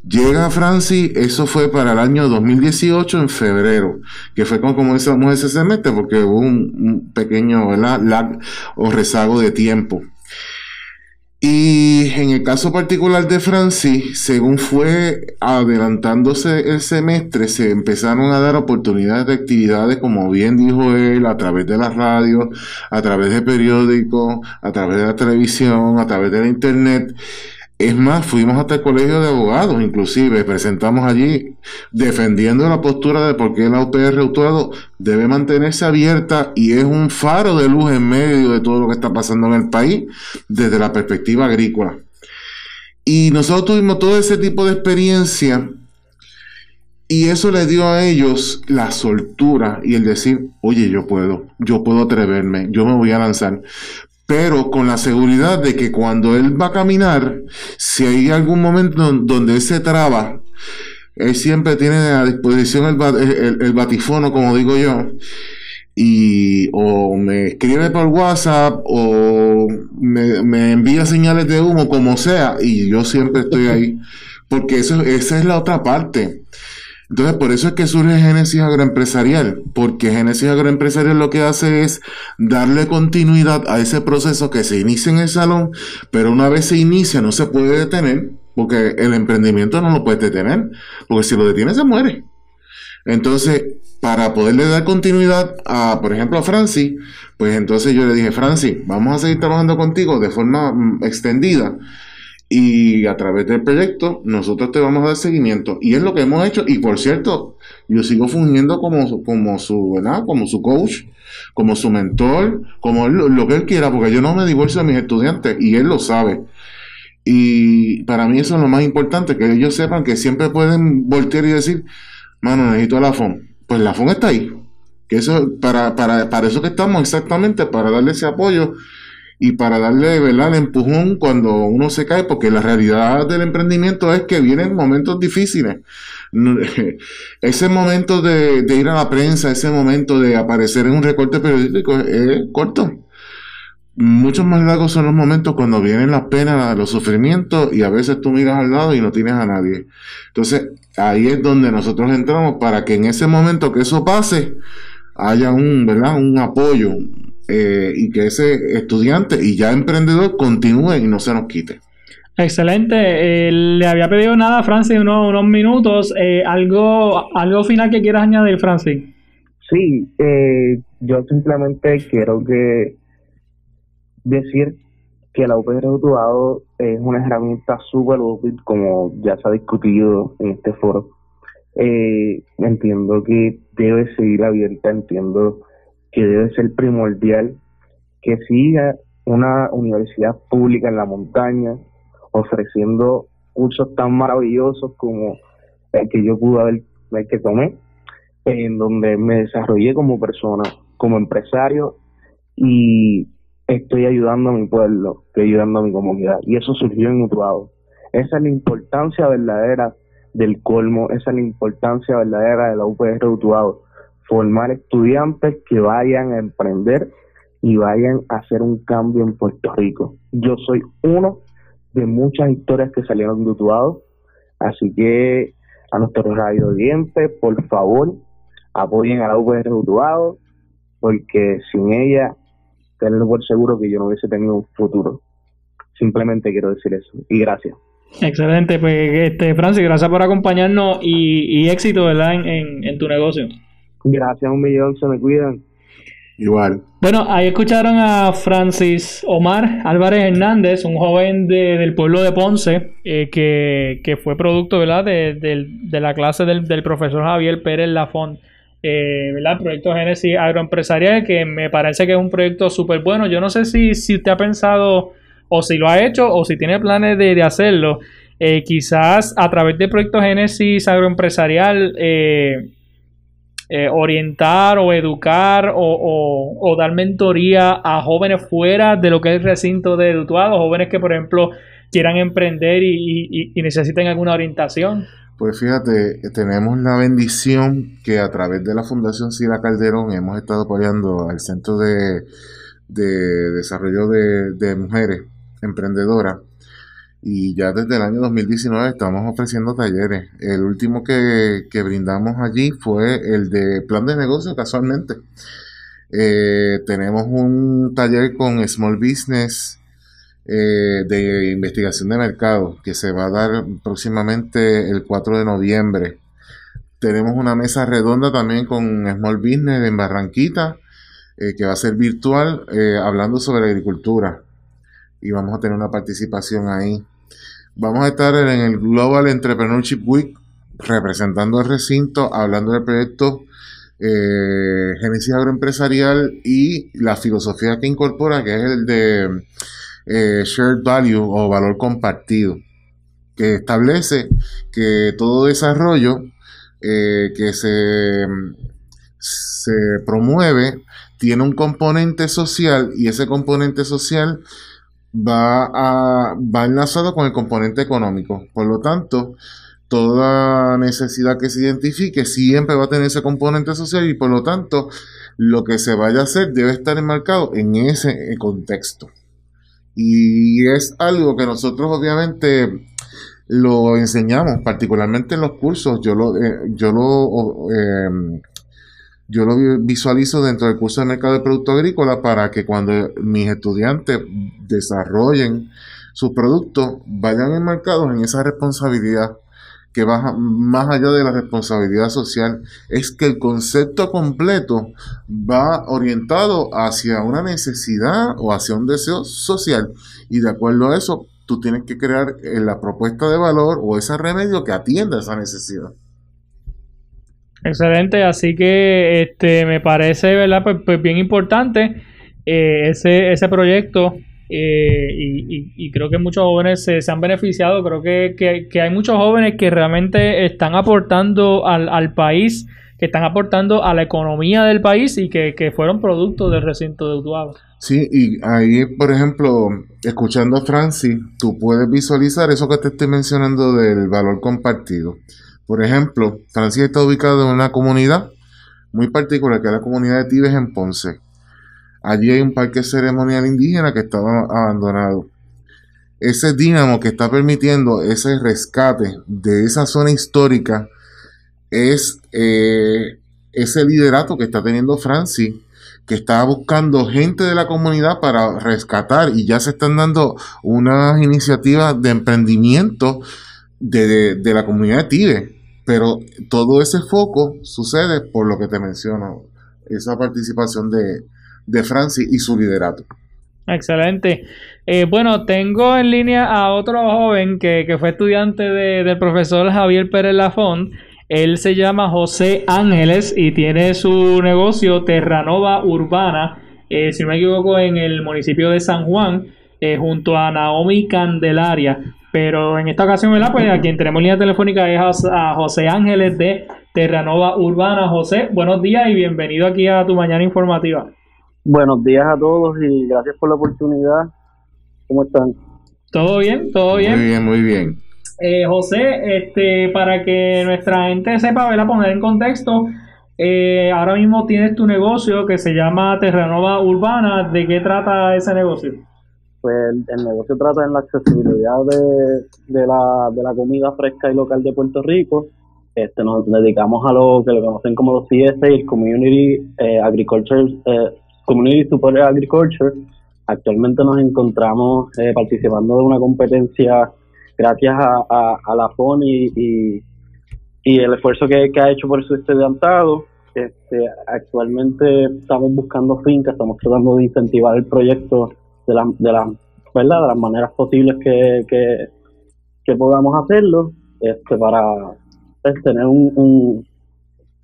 Llega Francis, eso fue para el año 2018 en febrero, que fue como comenzamos ese semestre porque hubo un, pequeño lag o rezago de tiempo. Y en el caso particular de Francis, según fue adelantándose el semestre, se empezaron a dar oportunidades de actividades, como bien dijo él, a través de la radio, a través de periódicos, a través de la televisión, a través de la internet, Es más, fuimos hasta el colegio de abogados, inclusive, presentamos allí defendiendo la postura de por qué la UPR Utuado debe mantenerse abierta y es un faro de luz en medio de todo lo que está pasando en el país desde la perspectiva agrícola. Y nosotros tuvimos todo ese tipo de experiencia y eso le dio a ellos la soltura y el decir, oye, yo puedo, yo puedo atreverme, yo me voy a lanzar. Pero con la seguridad de que cuando él va a caminar, si hay algún momento donde él se traba, él siempre tiene a disposición el, batifono, como digo yo, y o me escribe por WhatsApp o me, envía señales de humo, como sea, y yo siempre estoy ahí, porque eso, esa es la otra parte. Entonces, por eso es que surge Génesis Agroempresarial, porque Génesis Agroempresarial lo que hace es darle continuidad a ese proceso que se inicia en el salón, pero una vez se inicia no se puede detener, porque el emprendimiento no lo puede detener, porque si lo detiene se muere. Entonces, para poderle dar continuidad a, por ejemplo, a Francis, pues entonces yo le dije, Francis, vamos a seguir trabajando contigo de forma mm, extendida y a través del proyecto nosotros te vamos a dar seguimiento. Y es lo que hemos hecho. Y por cierto yo sigo fungiendo como, como su ¿verdad? como su coach como su mentor como lo que él quiera porque yo no me divorcio de mis estudiantes y él lo sabe. Y para mí eso es lo más importante que ellos sepan que siempre pueden voltear y decir mano necesito la FON pues la FON está ahí. Que eso para, para, para eso que estamos exactamente para darle ese apoyo y para darle ¿verdad? el empujón cuando uno se cae, porque la realidad del emprendimiento es que vienen momentos difíciles. Ese momento de, ir a la prensa, ese momento de aparecer en un recorte periodístico es, corto. Muchos más largos son los momentos cuando vienen las penas, los sufrimientos y a veces tú miras al lado y no tienes a nadie. Entonces ahí es donde nosotros entramos para que en ese momento que eso pase haya un, ¿verdad? un apoyo, eh, y que ese estudiante y ya emprendedor continúe y no se nos quite. Excelente. Eh, le había pedido nada, Francis, unos, unos minutos. Eh, ¿algo, ¿Algo final que quieras añadir, Francis? Sí, yo simplemente quiero que decir que la UPR Utuado es una herramienta súper útil, como ya se ha discutido en este foro. entiendo que debe seguir abierta, entiendo que debe ser primordial que siga una universidad pública en la montaña ofreciendo cursos tan maravillosos como el que yo pude haber el que tomé en donde me desarrollé como persona como empresario y estoy ayudando a mi pueblo estoy ayudando a mi comunidad y eso surgió en Utuado. Esa es la importancia verdadera del colmo esa es la importancia verdadera de la UPR Utuado formar estudiantes que vayan a emprender y vayan a hacer un cambio en Puerto Rico. Yo soy uno de muchas historias que salieron de así que a nuestros radio oyentes, por favor, apoyen a la UPR Utuado, porque sin ella, tenlo por seguro que yo no hubiese tenido un futuro. Simplemente quiero decir eso. Y gracias. Excelente, pues este Francis, gracias por acompañarnos y, éxito ¿verdad? en tu negocio. Gracias un millón, se me cuidan. Igual. Bueno, ahí escucharon a Francis Omar Álvarez Hernández, un joven de, del pueblo de Ponce, eh, que, fue producto ¿verdad? De, la clase del, profesor Javier Pérez Lafont. Eh, ¿verdad? Proyecto Génesis Agroempresarial, que me parece que es un proyecto súper bueno. Yo no sé si, si usted ha pensado o si lo ha hecho o si tiene planes de, hacerlo. Eh, quizás a través del proyecto Génesis Agroempresarial eh, eh, orientar o educar o, dar mentoría a jóvenes fuera de lo que es el recinto de Dutuado, jóvenes que, por ejemplo, quieran emprender y, necesiten alguna orientación? Pues fíjate, tenemos la bendición que a través de la Fundación Sila Calderón hemos estado apoyando al Centro de, Desarrollo de, de Mujeres Emprendedoras y ya desde el año 2019 estamos ofreciendo talleres. El último que, brindamos allí fue el de plan de negocio casualmente. Eh, tenemos un taller con Small Business eh, de investigación de mercado que se va a dar próximamente el 4 de noviembre. Tenemos una mesa redonda también con Small Business en Barranquita eh, que va a ser virtual hablando sobre agricultura y vamos a tener una participación ahí. Vamos a estar en el Global Entrepreneurship Week representando el recinto, hablando del proyecto eh, Génesis Agroempresarial y la filosofía que incorpora, que es el de eh, Shared Value o valor compartido, que establece que todo desarrollo eh, que se, se promueve tiene un componente social y ese componente social va, a, va enlazado con el componente económico. Por lo tanto, toda necesidad que se identifique siempre va a tener ese componente social y por lo tanto lo que se vaya a hacer debe estar enmarcado en ese contexto. Y es algo que nosotros obviamente lo enseñamos, particularmente en los cursos. Yo lo, eh, yo lo, eh, yo lo visualizo dentro del curso de mercado de producto agrícola para que cuando mis estudiantes desarrollen sus productos vayan enmarcados en esa responsabilidad que va más allá de la responsabilidad social, es que el concepto completo va orientado hacia una necesidad o hacia un deseo social y de acuerdo a eso tú tienes que crear eh, la propuesta de valor o ese remedio que atienda esa necesidad. Excelente, así que este me parece, ¿verdad? Pues, pues bien importante eh, ese, ese proyecto eh, y, creo que muchos jóvenes se, han beneficiado, creo que, hay muchos jóvenes que realmente están aportando al, país, que están aportando a la economía del país y que, fueron productos del recinto de Utuado. Sí, y ahí, por ejemplo, escuchando a Francis, tú puedes visualizar eso que te estoy mencionando del valor compartido. Por ejemplo, Francis está ubicado en una comunidad muy particular, que es la comunidad de Tibes en Ponce. Allí hay un parque ceremonial indígena que estaba abandonado. Ese dínamo que está permitiendo ese rescate de esa zona histórica es eh, ese liderato que está teniendo Francis, que está buscando gente de la comunidad para rescatar y ya se están dando unas iniciativas de emprendimiento de, la comunidad de Tibet. Pero todo ese foco sucede por lo que te menciono, esa participación de, de Francis y su liderato. Excelente. Eh, bueno, tengo en línea a otro joven que, fue estudiante del profesor Javier Pérez Lafont. Él se llama José Ángeles y tiene su negocio Terranova Urbana, eh, si no me equivoco, en el municipio de San Juan, eh, junto a Naomi Candelaria. Pero en esta ocasión, ¿verdad? Pues a quien tenemos en línea telefónica es a José Ángeles de Terranova Urbana. José, buenos días y bienvenido aquí a tu mañana informativa. Buenos días a todos y gracias por la oportunidad. ¿Cómo están? ¿Todo bien? ¿Todo bien? Muy bien, muy bien. Eh, José, este, para que nuestra gente sepa, a poner en contexto, eh, ahora mismo tienes tu negocio que se llama Terranova Urbana. ¿De qué trata ese negocio? Pues el, negocio trata en la accesibilidad de, de, la, de la comida fresca y local de Puerto Rico. Este, nos dedicamos a lo que lo conocen como los CSA, el Community eh, Agriculture Community Support Agriculture. Actualmente nos encontramos eh, participando de una competencia gracias a, a, la FON y, y, el esfuerzo que, ha hecho por su estudiantado. Este, actualmente estamos buscando fincas, estamos tratando de incentivar el proyecto de, la, de, la, ¿verdad? de las maneras posibles que, que, podamos hacerlo este, para pues, tener un,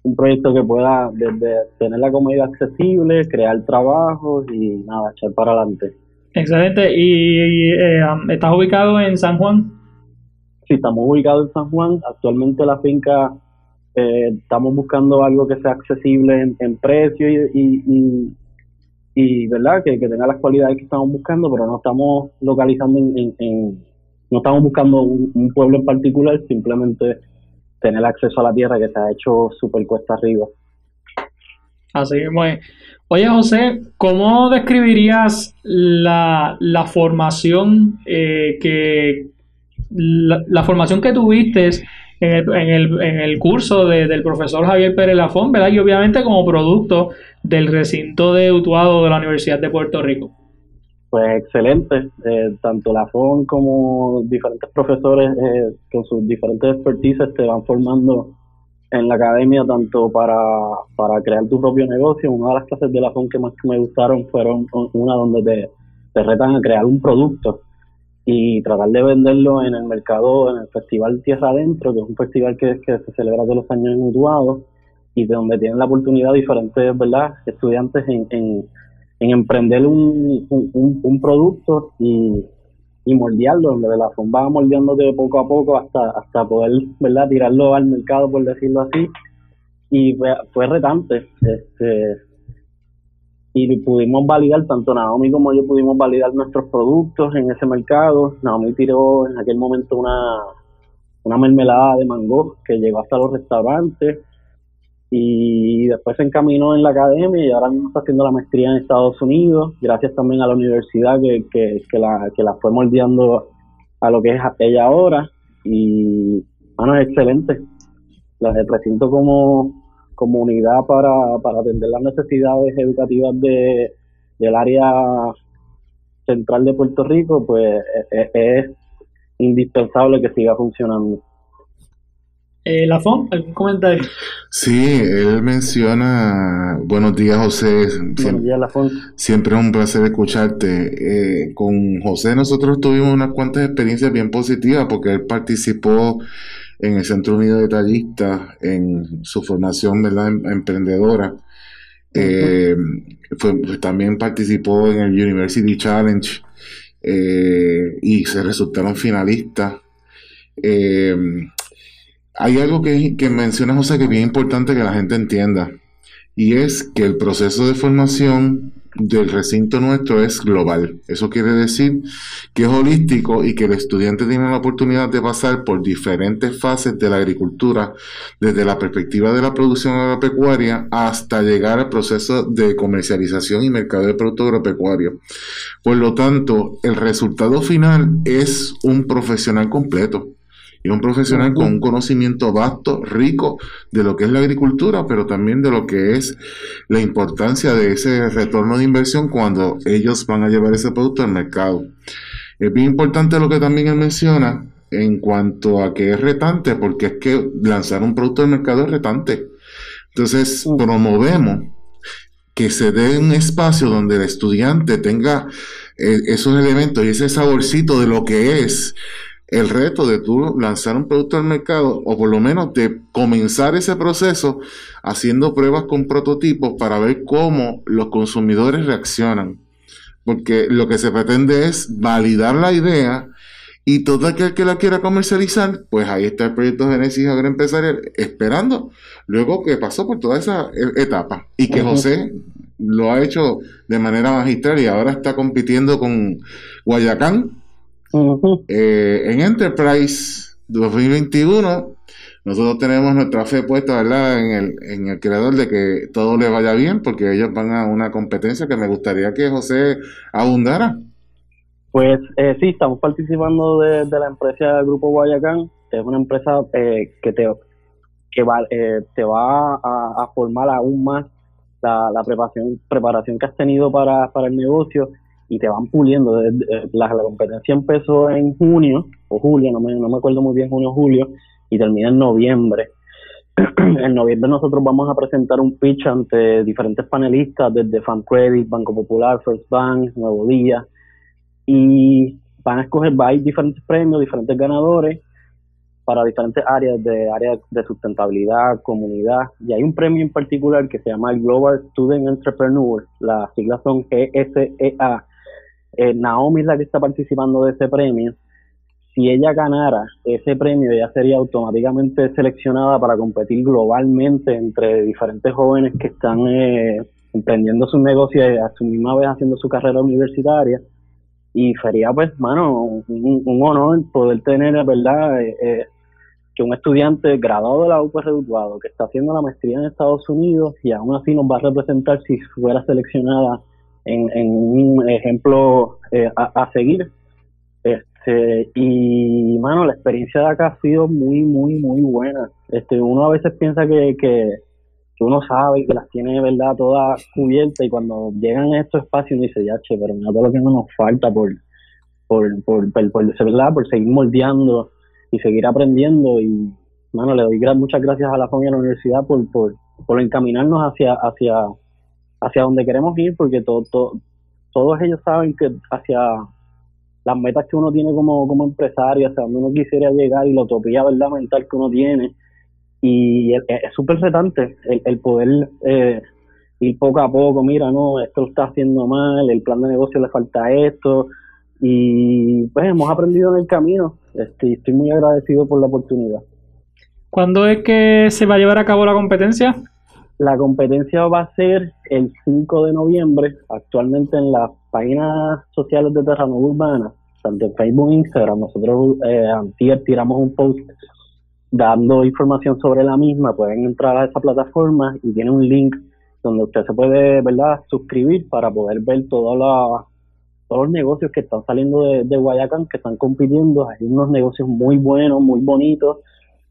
un proyecto que pueda desde tener la comida accesible, crear trabajos y nada, echar para adelante. Excelente. ¿Y, eh, estás ubicado en San Juan? Sí, estamos ubicados en San Juan. Actualmente la finca eh, estamos buscando algo que sea accesible en, precio y, y, verdad que, tenga las cualidades que estamos buscando, pero no estamos localizando en, no estamos buscando un pueblo en particular, simplemente tener acceso a la tierra que se ha hecho súper cuesta arriba. Así es. Oye, José, ¿cómo describirías la, formación eh, que la, formación que tuviste en el, en el, en el curso del profesor Javier Pérez Lafón, ¿verdad? Y obviamente como producto del recinto de Utuado de la Universidad de Puerto Rico. Pues excelente, eh, tanto la FON como diferentes profesores eh, con sus diferentes expertices te van formando en la academia tanto para, para crear tu propio negocio. Una de las clases de la FON que más me gustaron fueron una donde te, te retan a crear un producto. Y tratar de venderlo en el mercado, en el Festival Tierra Adentro, que es un festival que, se celebra todos los años en Utuado y de donde tienen la oportunidad diferentes ¿verdad? estudiantes en, en, emprender un, un, producto y, y moldearlo, donde la forma de poco a poco hasta, hasta poder ¿verdad? tirarlo al mercado, por decirlo así. Y fue, fue retante. Este, y pudimos validar, tanto Naomi como yo pudimos validar nuestros productos en ese mercado. Naomi tiró en aquel momento una, una mermelada de mango que llegó hasta los restaurantes y después se encaminó en la academia y ahora mismo está haciendo la maestría en Estados Unidos, gracias también a la universidad que, que, que, la, que la fue moldeando a lo que es ella ahora y bueno, es excelente. La represento como, comunidad para, para atender las necesidades educativas de, del área central de Puerto Rico, pues es, es indispensable que siga funcionando. Eh, Lafon, ¿algún comentario? Sí, él menciona, buenos días José, buenos días, Lafon. siempre es un placer escucharte. Eh, con José nosotros tuvimos unas cuantas experiencias bien positivas porque él participó en el Centro Unido de Tallistas en su formación ¿verdad? Em, emprendedora. Eh, pues, también participó en el University Challenge eh, y se resultaron finalistas. Eh, hay algo que, que menciona José que es bien importante que la gente entienda y es que el proceso de formación del recinto nuestro es global. Eso quiere decir que es holístico y que el estudiante tiene la oportunidad de pasar por diferentes fases de la agricultura, desde la perspectiva de la producción agropecuaria hasta llegar al proceso de comercialización y mercado de productos agropecuarios. Por lo tanto, el resultado final es un profesional completo y un profesional con un conocimiento vasto, rico de lo que es la agricultura, pero también de lo que es la importancia de ese retorno de inversión cuando ellos van a llevar ese producto al mercado. Es bien importante lo que también él menciona en cuanto a que es retante, porque es que lanzar un producto al mercado es retante. Entonces, promovemos que se dé un espacio donde el estudiante tenga eh, esos elementos y ese saborcito de lo que es el reto de tú lanzar un producto al mercado o por lo menos de comenzar ese proceso haciendo pruebas con prototipos para ver cómo los consumidores reaccionan. Porque lo que se pretende es validar la idea y todo aquel que la quiera comercializar, pues ahí está el proyecto Genesis Agroempresarial esperando luego que pasó por toda esa e-, etapa y que José lo ha hecho de manera magistral y ahora está compitiendo con Guayacán eh, en Enterprise 2021, nosotros tenemos nuestra fe puesta, ¿verdad?, en el, en el creador de que todo le vaya bien, porque ellos van a una competencia que me gustaría que José abundara. Pues eh, sí, estamos participando de, la empresa Grupo Guayacán, es una empresa eh, que te que va, eh, te va a, formar aún más la, la preparación, preparación que has tenido para, para el negocio y te van puliendo. La, la competencia empezó en junio o julio, no me, no me acuerdo muy bien, junio o julio, y termina en noviembre. en noviembre nosotros vamos a presentar un pitch ante diferentes panelistas desde FanCredit, Banco Popular, First Bank, Nuevo Día, y van a escoger, va a diferentes premios, diferentes ganadores para diferentes áreas de áreas de sustentabilidad, comunidad, y hay un premio en particular que se llama el Global Student Entrepreneur, las siglas son GSEA, eh, Naomi es la que está participando de ese premio. Si ella ganara ese premio, ella sería automáticamente seleccionada para competir globalmente entre diferentes jóvenes que están eh, emprendiendo sus negocios a su misma vez haciendo su carrera universitaria. Y sería, pues, mano, un, honor poder tener, ¿verdad?, eh, eh, que un estudiante graduado de la UPR Educado que está haciendo la maestría en Estados Unidos y aún así nos va a representar si fuera seleccionada en, un ejemplo eh, a, seguir. Este, y, mano, la experiencia de acá ha sido muy, muy, muy buena. Este, uno a veces piensa que, que, uno sabe que las tiene, ¿verdad?, todas cubiertas y cuando llegan a estos espacios uno dice, ya, che, pero no todo lo que nos falta por, por, por, por, por, por seguir moldeando y seguir aprendiendo y, mano, le doy muchas gracias a la familia de la universidad por, por, por encaminarnos hacia, hacia hacia donde queremos ir, porque todo, todos ellos saben que hacia las metas que uno tiene como, empresario, hacia donde uno quisiera llegar y la utopía verdad mental que uno tiene. Y es súper retante el, el poder eh, ir poco a poco, mira, no, esto lo está haciendo mal, el plan de negocio le falta esto. Y pues hemos aprendido en el camino. Este, estoy muy agradecido por la oportunidad. ¿Cuándo es que se va a llevar a cabo la competencia? La competencia va a ser el 5 de noviembre, actualmente en las páginas sociales de Terrano Urbana, tanto en Facebook e Instagram. Nosotros eh, tiramos un post dando información sobre la misma. Pueden entrar a esa plataforma y tiene un link donde usted se puede verdad suscribir para poder ver todos los negocios que están saliendo de, de Guayacán, que están compitiendo. Hay unos negocios muy buenos, muy bonitos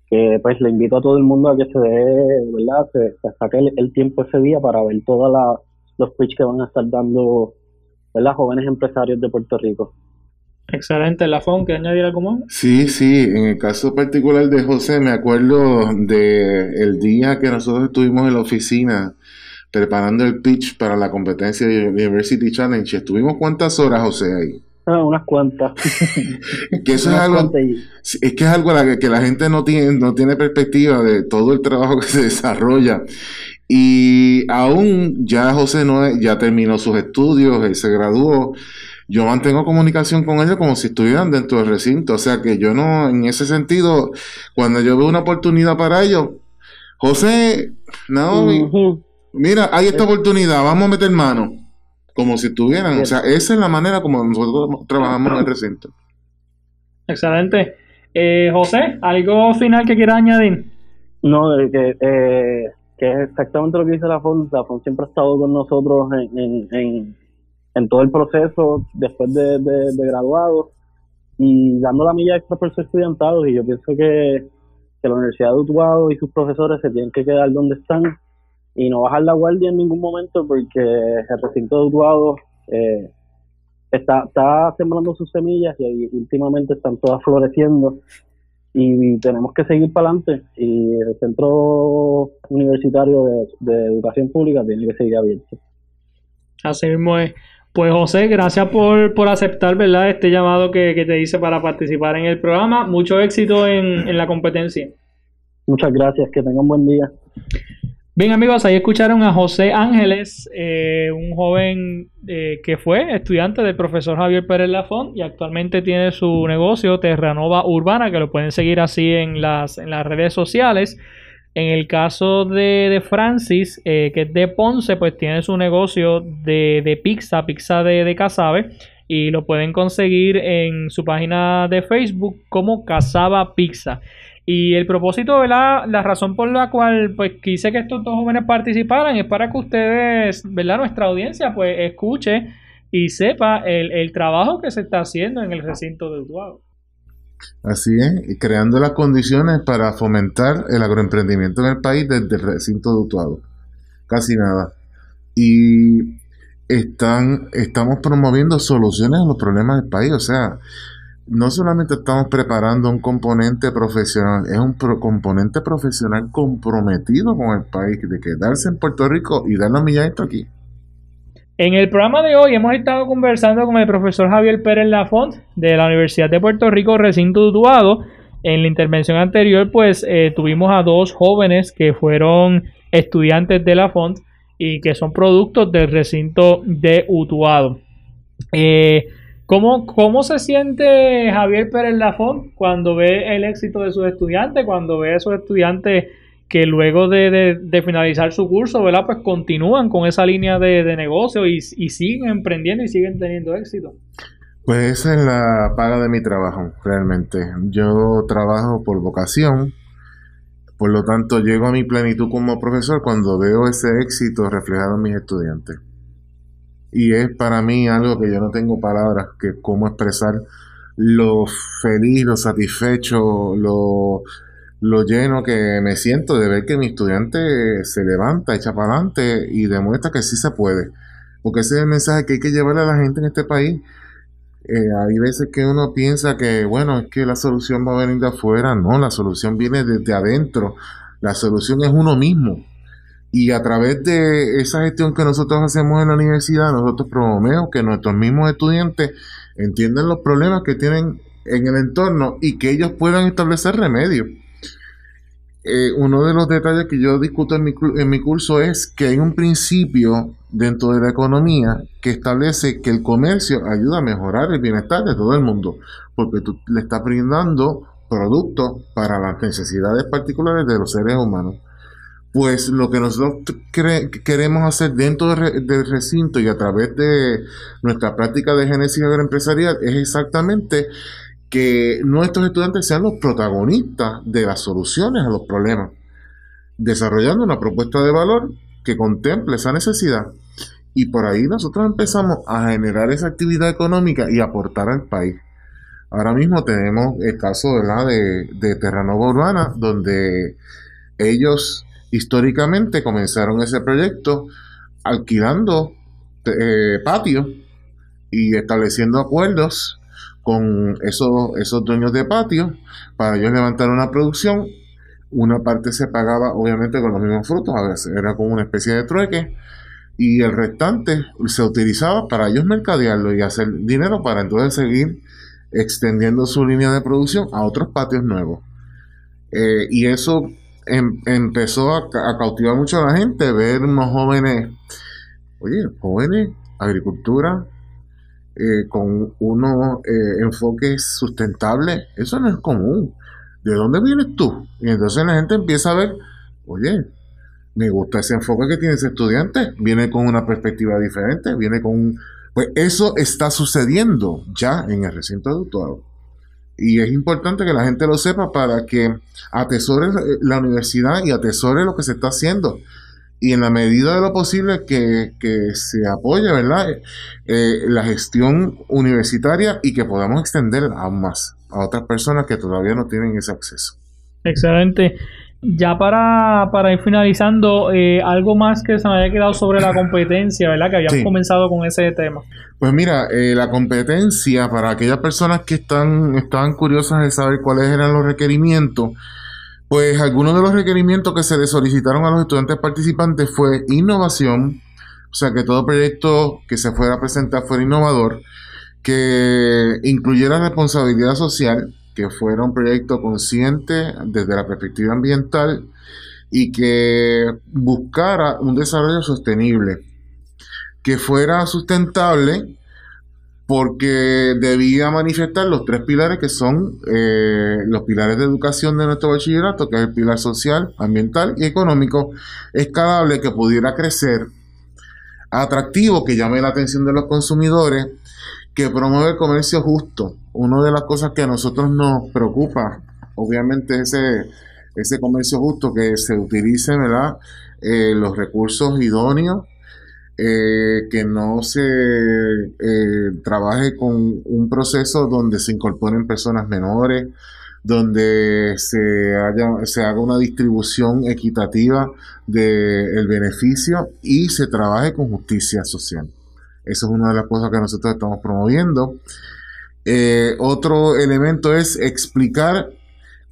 que pues le invito a todo el mundo a que se dé, ¿verdad? Se, saque el, tiempo ese día para ver todos los pitch que van a estar dando, ¿verdad? Jóvenes empresarios de Puerto Rico. Excelente, Lafón, ¿que añadir algo más? Sí, sí, en el caso particular de José, me acuerdo de el día que nosotros estuvimos en la oficina preparando el pitch para la competencia de University Challenge. ¿Estuvimos cuántas horas, José, ahí? Ah, unas cuantas. que eso es algo, es que es algo la que, la gente no tiene, no tiene perspectiva de todo el trabajo que se desarrolla. Y aún ya José no ya terminó sus estudios, él se graduó. Yo mantengo comunicación con ellos como si estuvieran dentro del recinto. O sea que yo no, en ese sentido, cuando yo veo una oportunidad para ellos, José, no, mira, hay esta oportunidad, vamos a meter mano como si estuvieran. O sea, esa es la manera como nosotros trabajamos en el recinto. Excelente. Eh, José, ¿algo final que quiera añadir? No, que, eh, que es exactamente lo que dice la FON. La FON siempre ha estado con nosotros en, en, en, todo el proceso después de, de, graduado y dando la milla extra por ser estudiantado. Y yo pienso que, que la Universidad de Utuado y sus profesores se tienen que quedar donde están y no bajar la guardia en ningún momento porque el recinto de Utuado eh, está, está sembrando sus semillas y últimamente están todas floreciendo y, tenemos que seguir para adelante y el centro universitario de, educación pública tiene que seguir abierto. Así mismo es. Pues José, gracias por, por aceptar ¿verdad? este llamado que, que, te hice para participar en el programa. Mucho éxito en, en la competencia. Muchas gracias, que tengan buen día. Bien amigos, ahí escucharon a José Ángeles, eh, un joven eh, que fue estudiante del profesor Javier Pérez Lafont y actualmente tiene su negocio Terranova Urbana, que lo pueden seguir así en las, en las redes sociales. En el caso de, Francis, eh, que es de Ponce, pues tiene su negocio de, de pizza, pizza de, de Casabe, y lo pueden conseguir en su página de Facebook como Casaba Pizza. Y el propósito, ¿verdad? La razón por la cual pues quise que estos dos jóvenes participaran es para que ustedes, ¿verdad? Nuestra audiencia pues escuche y sepa el, trabajo que se está haciendo en el recinto de Utuado. Así es, y creando las condiciones para fomentar el agroemprendimiento en el país desde el recinto de Utuado. Casi nada. Y están, estamos promoviendo soluciones a los problemas del país. O sea, no solamente estamos preparando un componente profesional, es un componente profesional comprometido con el país, de quedarse en Puerto Rico y darnos milladito aquí. En el programa de hoy hemos estado conversando con el profesor Javier Pérez Lafont de la Universidad de Puerto Rico, recinto Utuado. En la intervención anterior, pues eh, tuvimos a dos jóvenes que fueron estudiantes de Lafont y que son productos del recinto de Utuado. Eh, ¿Cómo, ¿Cómo se siente Javier Pérez Lafont cuando ve el éxito de sus estudiantes, cuando ve a esos estudiantes que luego de, finalizar su curso, ¿verdad? Pues continúan con esa línea de, negocio y, siguen emprendiendo y siguen teniendo éxito. Pues esa es la paga de mi trabajo, realmente. Yo trabajo por vocación, por lo tanto llego a mi plenitud como profesor cuando veo ese éxito reflejado en mis estudiantes y es para mí algo que yo no tengo palabras que cómo expresar lo feliz, lo satisfecho, lo, lo lleno que me siento de ver que mi estudiante se levanta, echa para adelante y demuestra que sí se puede. Porque ese es el mensaje que hay que llevarle a la gente en este país. Eh, hay veces que uno piensa que, bueno, es que la solución va a venir de afuera. No, la solución viene desde adentro. La solución es uno mismo. Y a través de esa gestión que nosotros hacemos en la universidad, nosotros promovemos que nuestros mismos estudiantes entiendan los problemas que tienen en el entorno y que ellos puedan establecer remedios. Eh, uno de los detalles que yo discuto en mi, en mi curso es que hay un principio dentro de la economía que establece que el comercio ayuda a mejorar el bienestar de todo el mundo, porque tú le estás brindando productos para las necesidades particulares de los seres humanos. Pues lo que nosotros queremos hacer dentro del recinto y a través de nuestra práctica de génesis agroempresarial es exactamente que nuestros estudiantes sean los protagonistas de las soluciones a los problemas, desarrollando una propuesta de valor que contemple esa necesidad. Y por ahí nosotros empezamos a generar esa actividad económica y aportar al país. Ahora mismo tenemos el caso de, de Terranova Urbana, donde ellos históricamente comenzaron ese proyecto alquilando eh, patios y estableciendo acuerdos con esos, esos dueños de patio para ellos levantar una producción. Una parte se pagaba obviamente con los mismos frutos, a veces era como una especie de trueque, y el restante se utilizaba para ellos mercadearlo y hacer dinero para entonces seguir extendiendo su línea de producción a otros patios nuevos. Eh, y eso em, empezó a, cautivar mucho a la gente, ver unos jóvenes, oye, jóvenes, agricultura, eh, con unos eh, enfoques sustentables, eso no es común. ¿De dónde vienes tú? Y entonces la gente empieza a ver, oye, me gusta ese enfoque que tiene ese estudiante, viene con una perspectiva diferente, viene con... Pues eso está sucediendo ya en el recinto educado. Y es importante que la gente lo sepa para que atesore la universidad y atesore lo que se está haciendo y en la medida de lo posible que, se apoye, ¿verdad? Eh, la gestión universitaria y que podamos extender aún más a otras personas que todavía no tienen ese acceso. Excelente. Ya para, ir finalizando, eh, algo más que se me había quedado sobre la competencia, ¿verdad? Que habíamos comenzado con ese tema. Pues mira, eh, la competencia, para aquellas personas que están, estaban curiosas de saber cuáles eran los requerimientos, pues algunos de los requerimientos que se le solicitaron a los estudiantes participantes fue innovación, o sea, que todo proyecto que se fuera a presentar fuera innovador, que incluyera responsabilidad social, que fuera un proyecto consciente desde la perspectiva ambiental y que buscara un desarrollo sostenible, que fuera sustentable porque debía manifestar los tres pilares que son eh, los pilares de educación de nuestro bachillerato, que es el pilar social, ambiental y económico, escalable, que pudiera crecer, atractivo, que llame la atención de los consumidores, que promueve el comercio justo. Una de las cosas que a nosotros nos preocupa, obviamente, es ese, ese comercio justo, que se utilicen ¿verdad? Eh, los recursos idóneos eh, que no se eh, trabaje con un proceso donde se incorporen personas menores, donde se, haga una distribución equitativa del beneficio y se trabaje con justicia social. Eso es una de las cosas que nosotros estamos promoviendo. Eh, otro elemento es explicar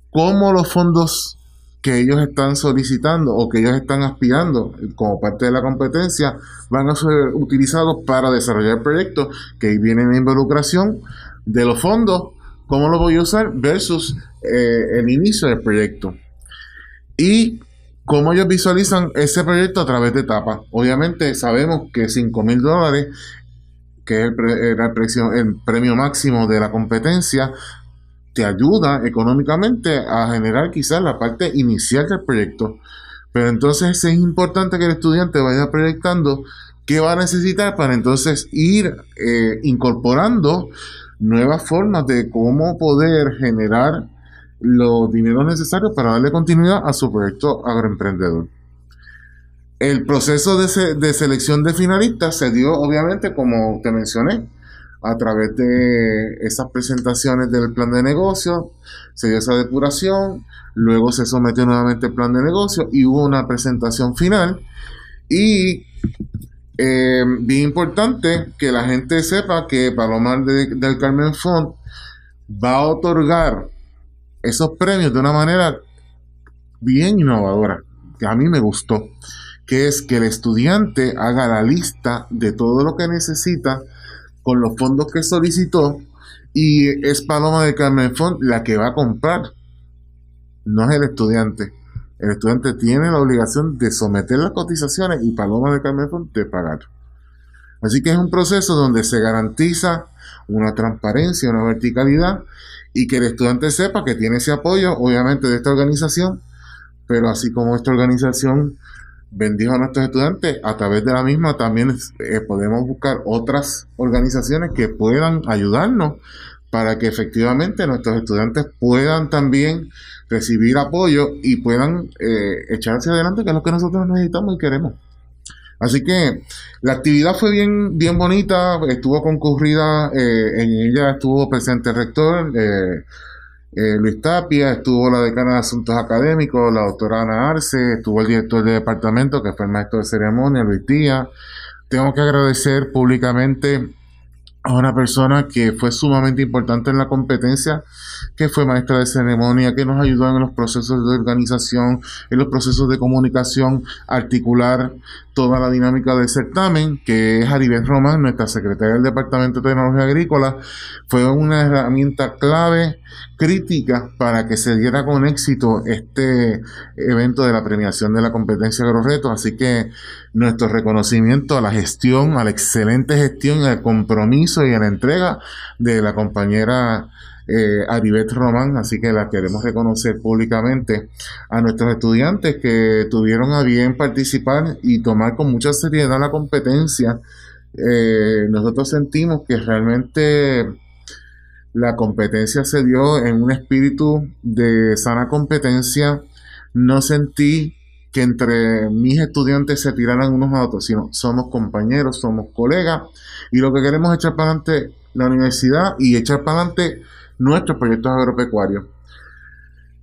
cómo los fondos que ellos están solicitando o que ellos están aspirando como parte de la competencia van a ser utilizados para desarrollar proyectos que vienen en involucración de los fondos, cómo lo voy a usar versus eh, el inicio del proyecto. Y cómo ellos visualizan ese proyecto a través de etapas. Obviamente sabemos que 5 mil dólares, que es el, premio máximo de la competencia, te ayuda económicamente a generar quizás la parte inicial del proyecto. Pero entonces es importante que el estudiante vaya proyectando qué va a necesitar para entonces ir eh, incorporando nuevas formas de cómo poder generar los dineros necesarios para darle continuidad a su proyecto agroemprendedor. El proceso de, selección de finalistas se dio obviamente como te mencioné a través de esas presentaciones del plan de negocio, se dio esa depuración, luego se sometió nuevamente el plan de negocio y hubo una presentación final. Y eh, bien importante que la gente sepa que Palomar del Carmen Font va a otorgar esos premios de una manera bien innovadora, que a mí me gustó que es que el estudiante haga la lista de todo lo que necesita con los fondos que solicitó y es Paloma de Carmen Font la que va a comprar, no es el estudiante. El estudiante tiene la obligación de someter las cotizaciones y Paloma de Carmen Font de pagar. Así que es un proceso donde se garantiza una transparencia, una verticalidad y que el estudiante sepa que tiene ese apoyo, obviamente, de esta organización, pero así como esta organización bendijo a nuestros estudiantes, a través de la misma también eh, podemos buscar otras organizaciones que puedan ayudarnos para que efectivamente nuestros estudiantes puedan también recibir apoyo y puedan eh, echarse adelante, que es lo que nosotros necesitamos y queremos. Así que la actividad fue bien, bien bonita, estuvo concurrida, eh, en ella estuvo presente el rector eh, eh, Luis Tapia, estuvo la decana de Asuntos Académicos, la doctora Ana Arce, estuvo el director del departamento, que fue el maestro de ceremonia, Luis Díaz. Tengo que agradecer públicamente a una persona que fue sumamente importante en la competencia, que fue maestra de ceremonia, que nos ayudó en los procesos de organización, en los procesos de comunicación, articular toda la dinámica del certamen, que es Aribet Román, nuestra secretaria del Departamento de Tecnología Agrícola, fue una herramienta clave, crítica, para que se diera con éxito este evento de la premiación de la competencia Agroretos. Así que nuestro reconocimiento a la gestión, a la excelente gestión, al compromiso y a la entrega de la compañera eh, Aribet Román, así que la queremos reconocer públicamente a nuestros estudiantes que tuvieron a bien participar y tomar con mucha seriedad la competencia. Eh, nosotros sentimos que realmente la competencia se dio en un espíritu de sana competencia. No sentí que entre mis estudiantes se tiraran unos a otros, sino somos compañeros, somos colegas y lo que queremos es echar para adelante la universidad y echar para adelante nuestros proyectos agropecuarios.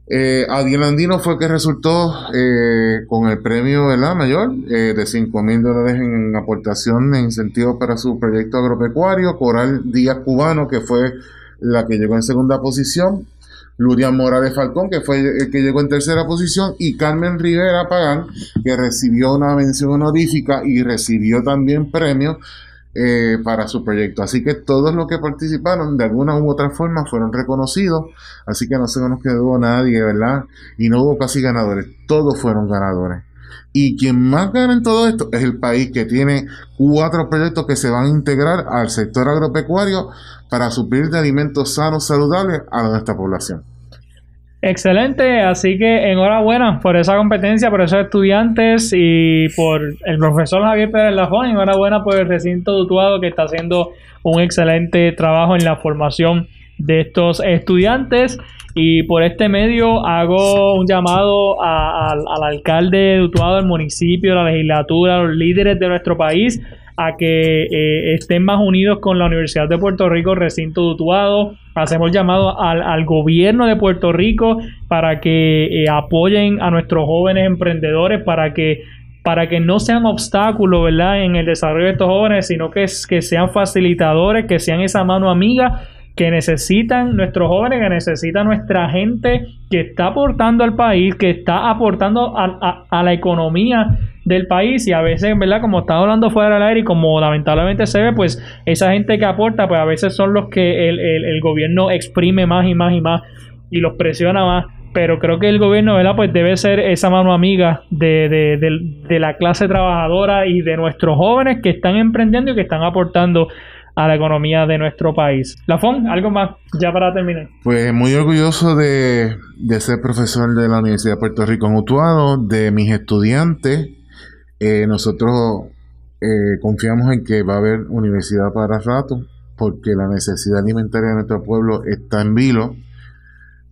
Eh, Adiel Andino fue que resultó eh, con el premio la mayor eh, de 5 mil dólares en aportación de incentivos para su proyecto agropecuario. Coral Díaz Cubano, que fue la que llegó en segunda posición. Lurian Morales Falcón, que fue el que llegó en tercera posición. Y Carmen Rivera Pagán, que recibió una mención honorífica y recibió también premio eh, para su proyecto. Así que todos los que participaron de alguna u otra forma fueron reconocidos, así que no se nos quedó nadie, ¿verdad? Y no hubo casi ganadores, todos fueron ganadores. Y quien más gana en todo esto es el país que tiene cuatro proyectos que se van a integrar al sector agropecuario para suplir de alimentos sanos, saludables a nuestra población. Excelente, así que enhorabuena por esa competencia, por esos estudiantes y por el profesor Javier Pérez Lafón. Enhorabuena por el recinto dutuado que está haciendo un excelente trabajo en la formación de estos estudiantes. Y por este medio hago un llamado al alcalde de Dutuado, al municipio, a la legislatura, a los líderes de nuestro país a que eh, estén más unidos con la Universidad de Puerto Rico, recinto dutuado. Hacemos llamado al, gobierno de Puerto Rico para que eh, apoyen a nuestros jóvenes emprendedores, para que para que no sean obstáculos, ¿verdad? En el desarrollo de estos jóvenes, sino que, que sean facilitadores, que sean esa mano amiga que necesitan nuestros jóvenes, que necesita nuestra gente que está aportando al país, que está aportando a, a la economía del país y a veces, ¿verdad? Como está hablando fuera del aire y como lamentablemente se ve, pues esa gente que aporta, pues a veces son los que el, el, gobierno exprime más y más y más y los presiona más. Pero creo que el gobierno, ¿verdad? Pues debe ser esa mano amiga de, de, de la clase trabajadora y de nuestros jóvenes que están emprendiendo y que están aportando a la economía de nuestro país. Lafon, algo más ya para terminar. Pues muy orgulloso de, de ser profesor de la Universidad de Puerto Rico en Utuado, de mis estudiantes eh, nosotros eh, confiamos en que va a haber universidad para rato, porque la necesidad alimentaria de nuestro pueblo está en vilo.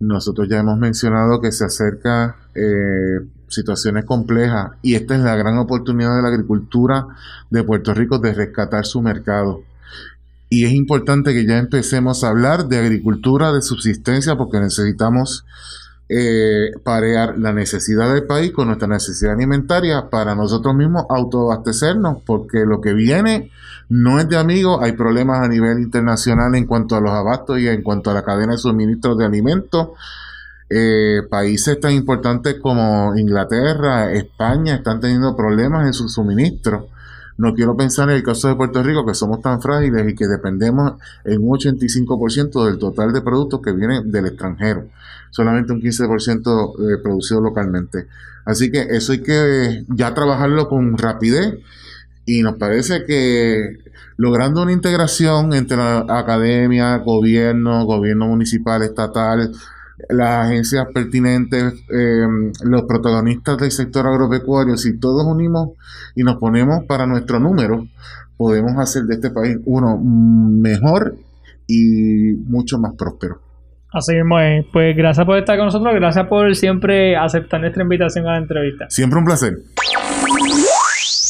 Nosotros ya hemos mencionado que se acerca eh, situaciones complejas y esta es la gran oportunidad de la agricultura de Puerto Rico de rescatar su mercado. Y es importante que ya empecemos a hablar de agricultura de subsistencia porque necesitamos eh, parear la necesidad del país con nuestra necesidad alimentaria para nosotros mismos autoabastecernos, porque lo que viene no es de amigos, hay problemas a nivel internacional en cuanto a los abastos y en cuanto a la cadena de suministro de alimentos. eh, países tan importantes como Inglaterra, España, están teniendo problemas en su suministro. No quiero pensar en el caso de Puerto Rico, que somos tan frágiles y que dependemos en un 85% del total de productos que vienen del extranjero. Solamente un 15% eh, producido localmente. Así que eso hay que ya trabajarlo con rapidez y nos parece que logrando una integración entre la academia, gobierno, gobierno municipal, estatal, las agencias pertinentes, eh, los protagonistas del sector agropecuario, si todos unimos y nos ponemos para nuestro número, podemos hacer de este país uno mejor y mucho más próspero. Así mismo es. Pues gracias por estar con nosotros, gracias por siempre aceptar nuestra invitación a la entrevista. Siempre un placer.